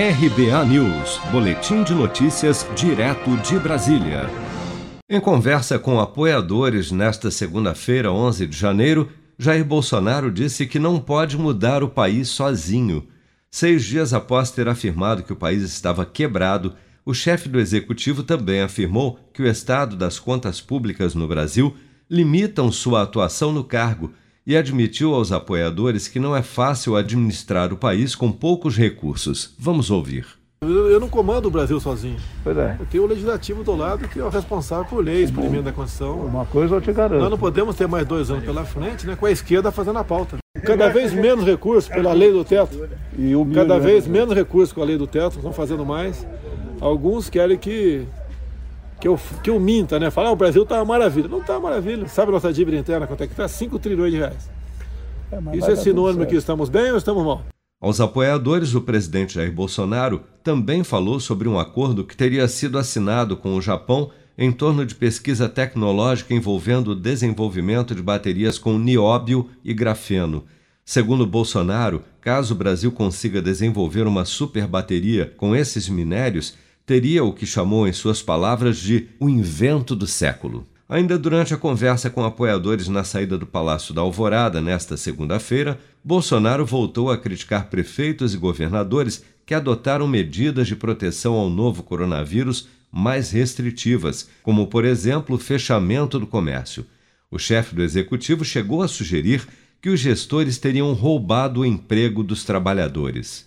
RBA News, Boletim de Notícias, direto de Brasília. Em conversa com apoiadores nesta segunda-feira, 11 de janeiro, Jair Bolsonaro disse que não pode mudar o país sozinho. Seis dias após ter afirmado que o país estava quebrado, o chefe do executivo também afirmou que o estado das contas públicas no Brasil limitam sua atuação no cargo e admitiu aos apoiadores que não é fácil administrar o país com poucos recursos. Vamos ouvir. Eu, não comando o Brasil sozinho. Pois é. Eu tenho o legislativo do lado que é o responsável por leis, por emenda da Constituição. Uma coisa eu te garanto. Nós não podemos ter mais dois anos pela frente né, com a esquerda fazendo a pauta. Cada vez menos recursos pela lei do teto. E cada vez menos recursos com a lei do teto, estão fazendo mais. Alguns querem que que eu, que eu minta, né? Falar, ah, o Brasil está uma maravilha. Não está uma maravilha. Sabe a nossa dívida interna quanto é que está? 5 trilhões de reais. É, Isso é sinônimo que estamos bem ou estamos mal? Aos apoiadores, o presidente Jair Bolsonaro também falou sobre um acordo que teria sido assinado com o Japão em torno de pesquisa tecnológica envolvendo o desenvolvimento de baterias com nióbio e grafeno. Segundo Bolsonaro, caso o Brasil consiga desenvolver uma super bateria com esses minérios, teria o que chamou em suas palavras de o invento do século. Ainda durante a conversa com apoiadores na saída do Palácio da Alvorada nesta segunda-feira, Bolsonaro voltou a criticar prefeitos e governadores que adotaram medidas de proteção ao novo coronavírus mais restritivas, como, por exemplo, o fechamento do comércio. O chefe do executivo chegou a sugerir que os gestores teriam roubado o emprego dos trabalhadores.